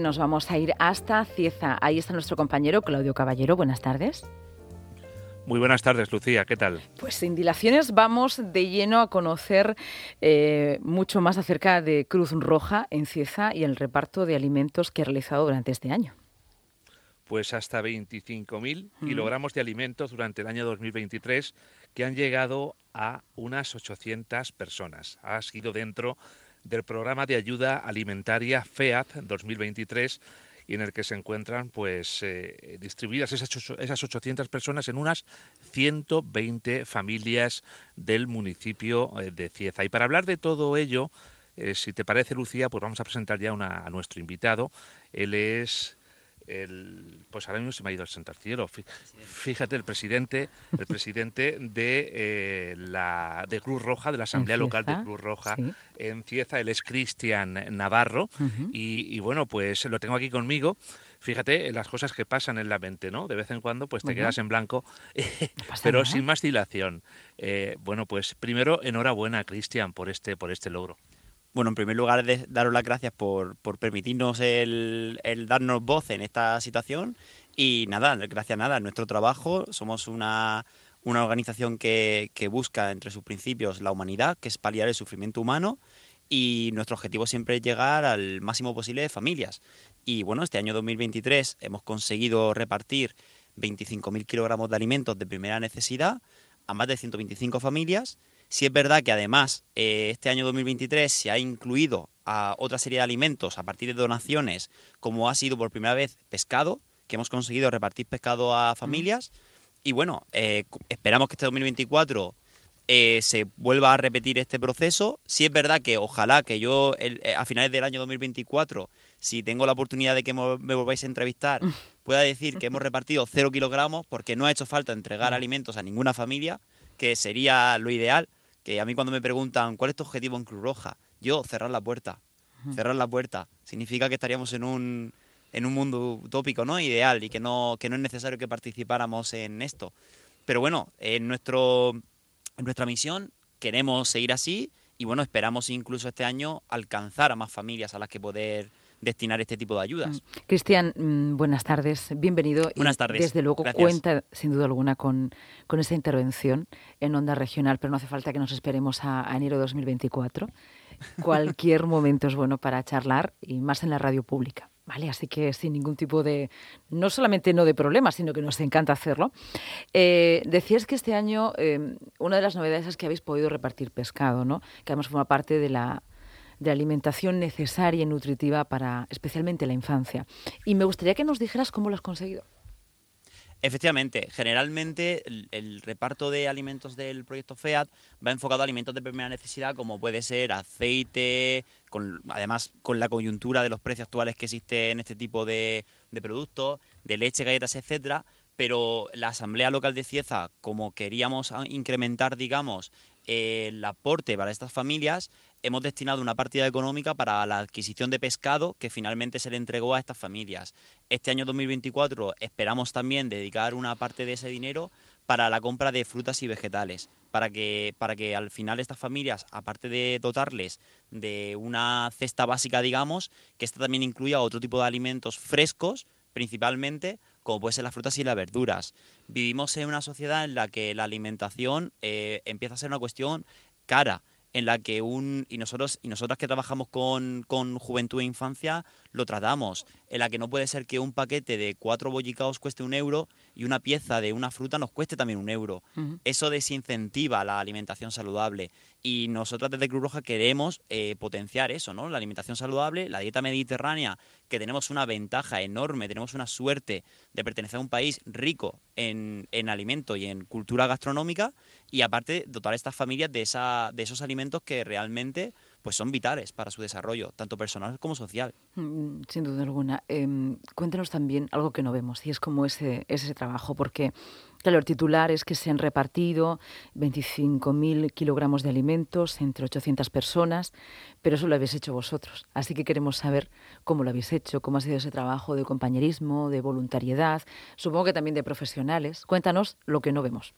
Nos vamos a ir hasta Cieza. Ahí está nuestro compañero Claudio Caballero. Buenas tardes. Muy buenas tardes, Lucía. ¿Qué tal? Pues sin dilaciones vamos de lleno a conocer eh, mucho más acerca de Cruz Roja en Cieza y el reparto de alimentos que ha realizado durante este año. Pues hasta 25.000 kilogramos de alimentos durante el año 2023 que han llegado a unas 800 personas. Ha sido dentro del programa de ayuda alimentaria FEAD 2023 y en el que se encuentran pues eh, distribuidas esas, esas 800 personas en unas 120 familias del municipio eh, de Cieza. Y para hablar de todo ello, eh, si te parece Lucía, pues vamos a presentar ya a nuestro invitado. Él es el, pues ahora mismo se me ha ido al santo cielo. Fíjate, el presidente, el presidente de eh, la de Cruz Roja, de la Asamblea Local de Cruz Roja en Cieza, él es Cristian Navarro. y, bueno, pues lo tengo aquí conmigo. Fíjate las cosas que pasan en la mente, ¿no? De vez en cuando, pues te quedas en blanco, pero sin más dilación. Eh, bueno, pues primero, enhorabuena, Cristian, por este, por este logro. Bueno, en primer lugar, daros las gracias por, permitirnos el, darnos voz en esta situación. Y nada, gracias a nada, nuestro trabajo. Somos una, organización que, busca entre sus principios la humanidad, que es paliar el sufrimiento humano. Y nuestro objetivo siempre es llegar al máximo posible de familias. Y bueno, este año 2023 hemos conseguido repartir 25.000 kilogramos de alimentos de primera necesidad a más de 125 familias si es verdad que además eh, este año 2023 se ha incluido a otra serie de alimentos a partir de donaciones, como ha sido por primera vez pescado, que hemos conseguido repartir pescado a familias. Y bueno, eh, esperamos que este 2024 eh, se vuelva a repetir este proceso. Si es verdad que ojalá que yo a finales del año 2024, si tengo la oportunidad de que me volváis a entrevistar, pueda decir que hemos repartido cero kilogramos porque no ha hecho falta entregar alimentos a ninguna familia, que sería lo ideal que a mí cuando me preguntan cuál es tu objetivo en Cruz Roja, yo cerrar la puerta. Cerrar la puerta. Significa que estaríamos en un, en un mundo utópico, ¿no? Ideal y que no, que no es necesario que participáramos en esto. Pero bueno, en, nuestro, en nuestra misión queremos seguir así y bueno, esperamos incluso este año alcanzar a más familias a las que poder destinar este tipo de ayudas. Mm. Cristian, mm, buenas tardes, bienvenido. Buenas tardes. desde luego cuenta sin duda alguna con, con esta intervención en Onda Regional, pero no hace falta que nos esperemos a, enero de 2024. Cualquier momento es bueno para charlar y más en la radio pública. Vale, así que sin ningún tipo de, no solamente no de problemas, sino que nos encanta hacerlo. Eh, decías que este año eh, una de las novedades es que habéis podido repartir pescado, ¿no? Que además forma parte de la, de alimentación necesaria y nutritiva para especialmente la infancia. Y me gustaría que nos dijeras cómo lo has conseguido. Efectivamente, generalmente el, reparto de alimentos del proyecto FEAD va enfocado a alimentos de primera necesidad como puede ser aceite, con, además con la coyuntura de los precios actuales que existen en este tipo de, productos, de leche, galletas, etcétera. Pero la Asamblea Local de Cieza, como queríamos incrementar, digamos, el aporte para estas familias, hemos destinado una partida económica para la adquisición de pescado que finalmente se le entregó a estas familias. Este año 2024 esperamos también dedicar una parte de ese dinero para la compra de frutas y vegetales, para que, para que al final estas familias, aparte de dotarles de una cesta básica, digamos, que esta también incluya otro tipo de alimentos frescos, principalmente, como pueden ser las frutas y las verduras. Vivimos en una sociedad en la que la alimentación eh, empieza a ser una cuestión cara en la que un y nosotros y nosotras que trabajamos con, con, juventud e infancia lo tratamos en la que no puede ser que un paquete de cuatro bollicaos cueste un euro y una pieza de una fruta nos cueste también un euro. Eso desincentiva la alimentación saludable y nosotras desde Cruz Roja queremos eh, potenciar eso no la alimentación saludable la dieta mediterránea que tenemos una ventaja enorme tenemos una suerte de pertenecer a un país rico en, en alimento y en cultura gastronómica y aparte dotar a estas familias de, esa, de esos alimentos que realmente pues son vitales para su desarrollo, tanto personal como social. Mm, sin duda alguna. Em, cuéntanos también algo que no vemos, y es como ese, ese trabajo, porque claro, el titular es que se han repartido 25.000 kilogramos de alimentos entre 800 personas, pero eso lo habéis hecho vosotros. Así que queremos saber cómo lo habéis hecho, cómo ha sido ese trabajo de compañerismo, de voluntariedad, supongo que también de profesionales. Cuéntanos lo que no vemos.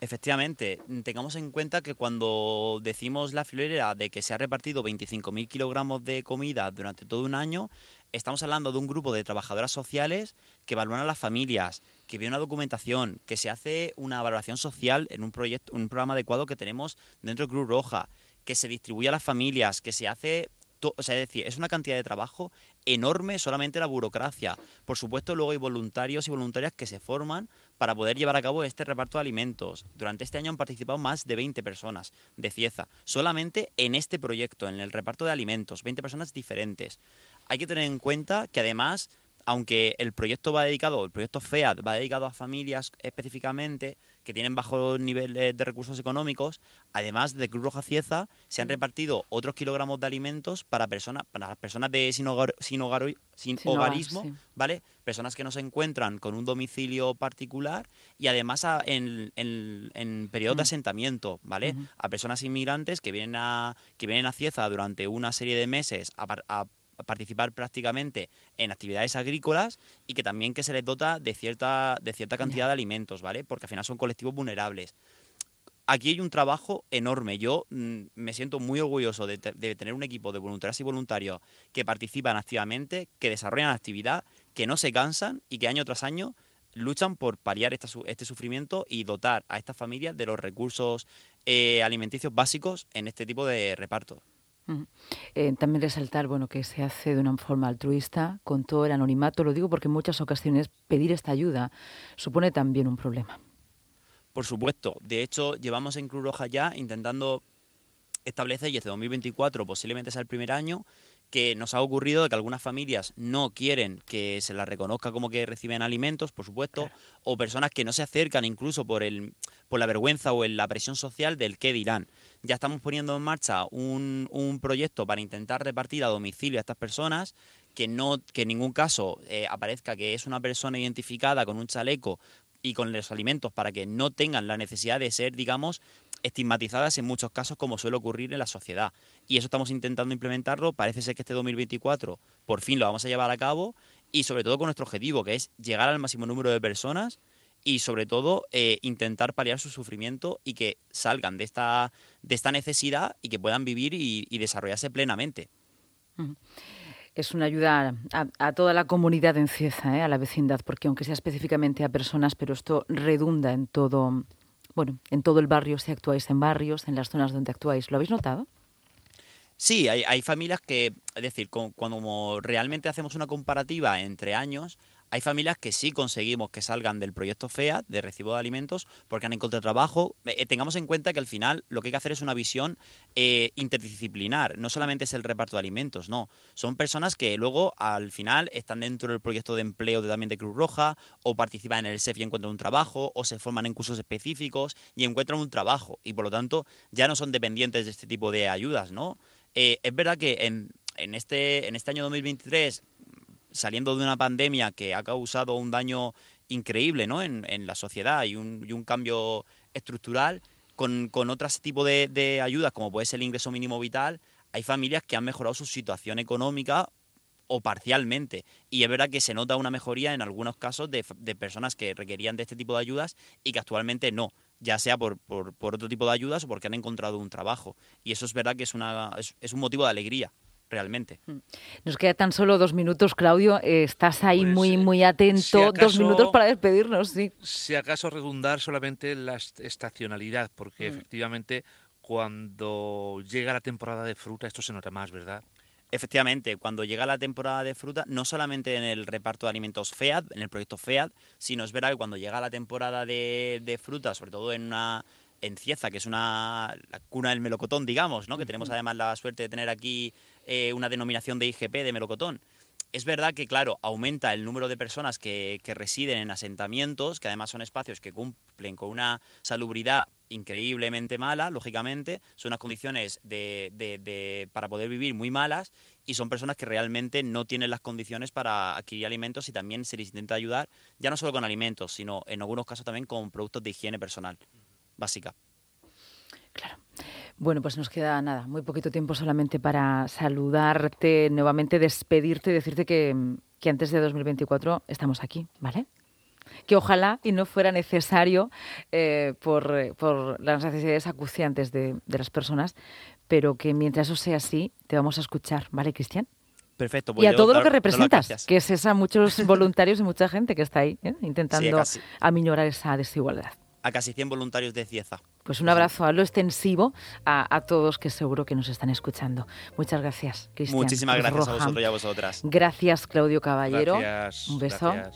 Efectivamente, tengamos en cuenta que cuando decimos la florera de que se ha repartido 25.000 kilogramos de comida durante todo un año, Estamos hablando de un grupo de trabajadoras sociales que evalúan a las familias, que ve una documentación, que se hace una valoración social en un proyecto, un programa adecuado que tenemos dentro de Cruz Roja, que se distribuye a las familias, que se hace o sea, es decir, es una cantidad de trabajo enorme solamente la burocracia. Por supuesto, luego hay voluntarios y voluntarias que se forman para poder llevar a cabo este reparto de alimentos. Durante este año han participado más de 20 personas de Cieza, solamente en este proyecto, en el reparto de alimentos, 20 personas diferentes. Hay que tener en cuenta que además aunque el proyecto va dedicado, el proyecto FEAD va dedicado a familias específicamente que tienen bajos niveles de recursos económicos, además de Cruz Roja Cieza, se han repartido otros kilogramos de alimentos para personas, para las personas de sin, hogar, sin, hogarismo, ¿vale? Personas que no se encuentran con un domicilio particular y además en, en, periodos de mm. asentamiento, ¿vale? A personas inmigrantes que vienen a, que vienen a Cieza durante una serie de meses a, a participar prácticamente en actividades agrícolas y que también que se les dota de cierta, de cierta cantidad de alimentos, ¿vale? Porque al final son colectivos vulnerables. Aquí hay un trabajo enorme. Yo mm, me siento muy orgulloso de, tener un equipo de voluntarios y voluntarios que participan activamente, que desarrollan actividad, que no se cansan y que año tras año luchan por paliar este sufrimiento y dotar a estas familias de los recursos eh, alimenticios básicos en este tipo de reparto. Eh, también resaltar bueno, que se hace de una forma altruista, con todo el anonimato. Lo digo porque en muchas ocasiones pedir esta ayuda supone también un problema. Por supuesto. De hecho, llevamos en Cruz Roja ya intentando establecer, y este 2024 posiblemente sea el primer año, que nos ha ocurrido de que algunas familias no quieren que se las reconozca como que reciben alimentos, por supuesto, o personas que no se acercan incluso por, el, por la vergüenza o la presión social del qué dirán ya estamos poniendo en marcha un, un proyecto para intentar repartir a domicilio a estas personas, que, no, que en ningún caso eh, aparezca que es una persona identificada con un chaleco y con los alimentos para que no tengan la necesidad de ser, digamos, estigmatizadas en muchos casos como suele ocurrir en la sociedad. Y eso estamos intentando implementarlo. Parece ser que este 2024 por fin lo vamos a llevar a cabo y sobre todo con nuestro objetivo, que es llegar al máximo número de personas y sobre todo eh, intentar paliar su sufrimiento y que salgan de esta, de esta necesidad y que puedan vivir y, desarrollarse plenamente. Es una ayuda a, toda la comunidad en Cieza, ¿eh? a la vecindad, porque aunque sea específicamente a personas, pero esto redunda en todo, bueno, en todo el barrio, si actuáis en barrios, en las zonas donde actuáis. ¿Lo habéis notado? Sí, hay, hay familias que, es decir, cuando realmente hacemos una comparativa entre años, hay familias que sí conseguimos que salgan del proyecto FEAD, de recibo de alimentos, porque han encontrado trabajo. Eh, eh, tengamos en cuenta que al final lo que hay que hacer es una visión eh, interdisciplinar. No solamente es el reparto de alimentos, no. Son personas que luego al final están dentro del proyecto de empleo de, también de Cruz Roja, o participan en el SEF y encuentran un trabajo, o se forman en cursos específicos y encuentran un trabajo. Y por lo tanto ya no son dependientes de este tipo de ayudas, ¿no? es verdad que en, en, este, en este año 2023 saliendo de una pandemia que ha causado un daño increíble ¿no? en, la sociedad y un, cambio estructural, con, con otros tipos de, de, ayudas, como puede ser el ingreso mínimo vital, hay familias que han mejorado su situación económica o parcialmente. Y es verdad que se nota una mejoría en algunos casos de, de personas que requerían de este tipo de ayudas y que actualmente no ya sea por, por, por, otro tipo de ayudas o porque han encontrado un trabajo. Y eso es verdad que es, una, es un motivo de alegría realmente. Mm. Nos queda tan solo dos minutos, Claudio. Eh, estás ahí pues, muy, eh, muy atento. dos minutos para despedirnos, sí. Si acaso redundar solamente en la estacionalidad, porque mm. efectivamente cuando llega la temporada de fruta esto se nota más, ¿verdad? Efectivamente, cuando llega la temporada de fruta, no solamente en el reparto de alimentos FEAD, en el proyecto FEAD, sino es verdad que cuando llega la temporada de, de fruta, sobre todo en una en Cieza, que es una la cuna del melocotón, digamos, ¿no? que tenemos además la suerte de tener aquí eh, una denominación de IGP de melocotón. Es verdad que, claro, aumenta el número de personas que, residen en asentamientos, que además son espacios que cumplen con una salubridad increíblemente mala, lógicamente, son unas condiciones de, para poder vivir muy malas y son personas que realmente no tienen las condiciones para adquirir alimentos y también se les intenta ayudar, ya no solo con alimentos, sino en algunos casos también con productos de higiene personal básica. Claro. Bueno, pues nos queda nada, muy poquito tiempo solamente para saludarte, nuevamente despedirte y decirte que, antes de 2024 estamos aquí, ¿vale? que ojalá y no fuera necesario eh, por, las necesidades acuciantes de, de, las personas, pero que mientras eso sea así, te vamos a escuchar, ¿vale, Cristian? Perfecto. y pues a yo todo lo que representas, que es esa muchos voluntarios y mucha gente que está ahí ¿eh? intentando casi. aminorar esa desigualdad. A casi 100 voluntarios de Cieza. Pues un abrazo a lo extensivo a, a todos que seguro que nos están escuchando. Muchas gracias, Cristian. Muchísimas gracias a vosotros y a vosotras. Gracias, Claudio Caballero. Gracias, Un beso. gracias.